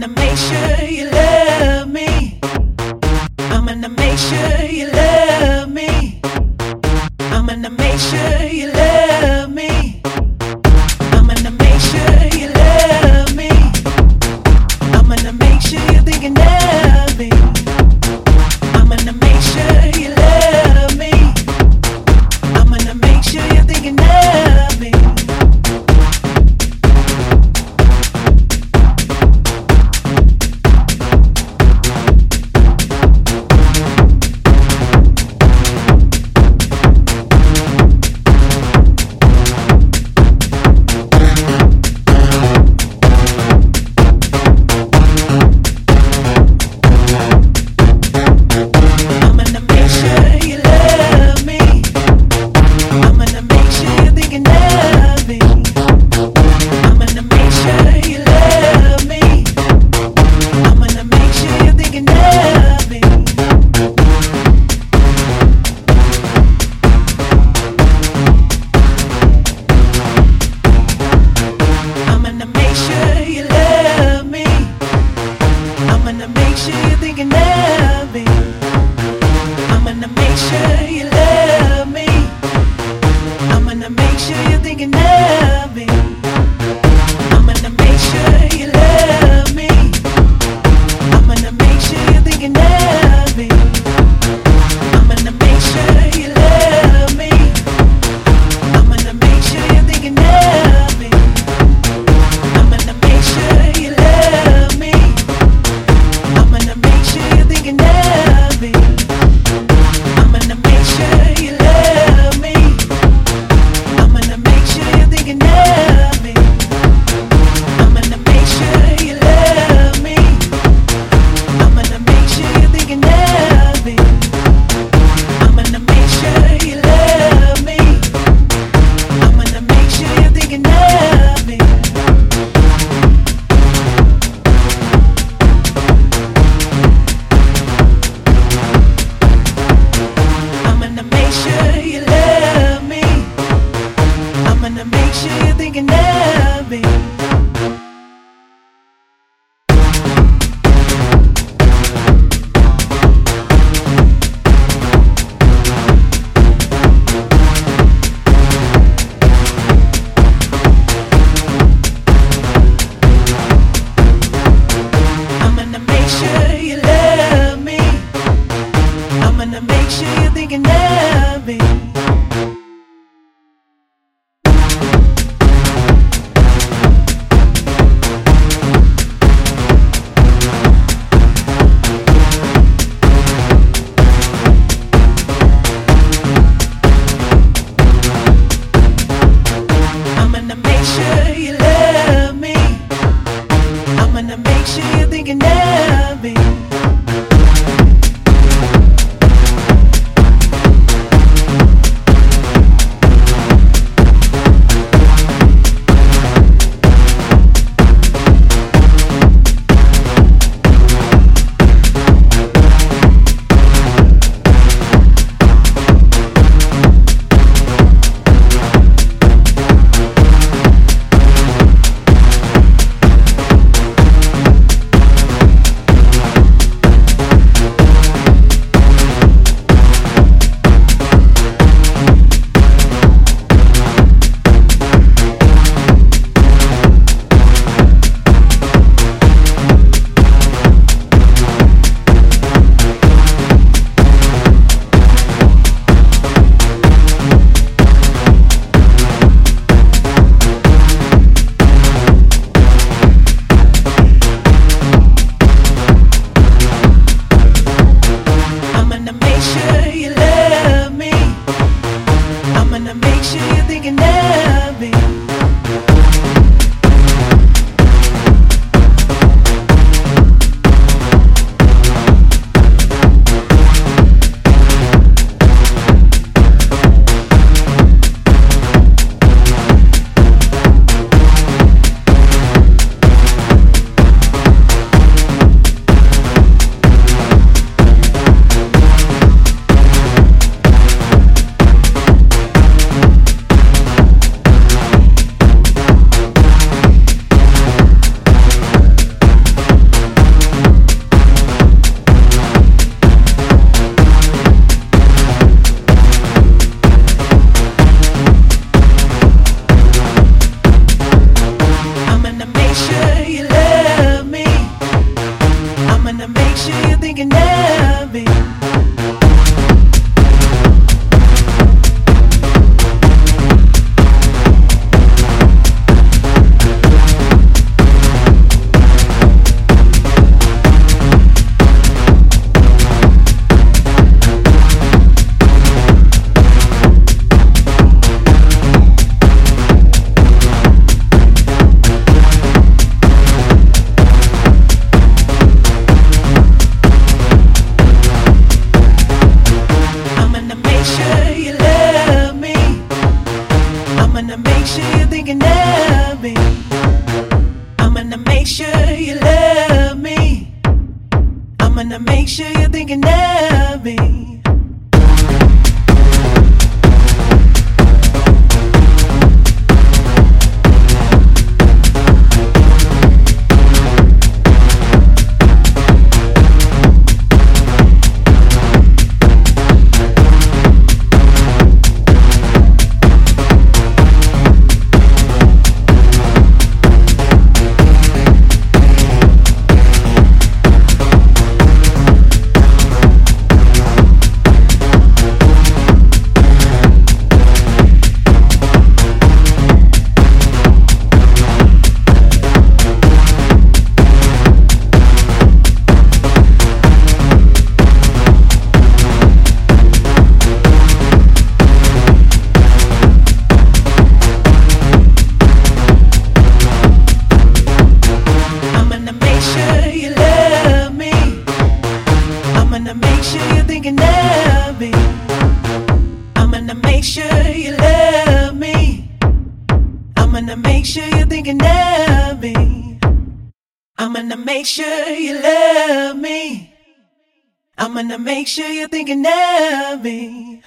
to make sure you love. Actually, I'm thinking that now. thinking of me. I'm gonna make sure you love me. I'm gonna make sure you're thinking of me. You're thinking of me. I'm gonna make sure you love me. I'm gonna make sure you're thinking of me. I'm gonna make sure you love me. I'm gonna make sure you're thinking of me.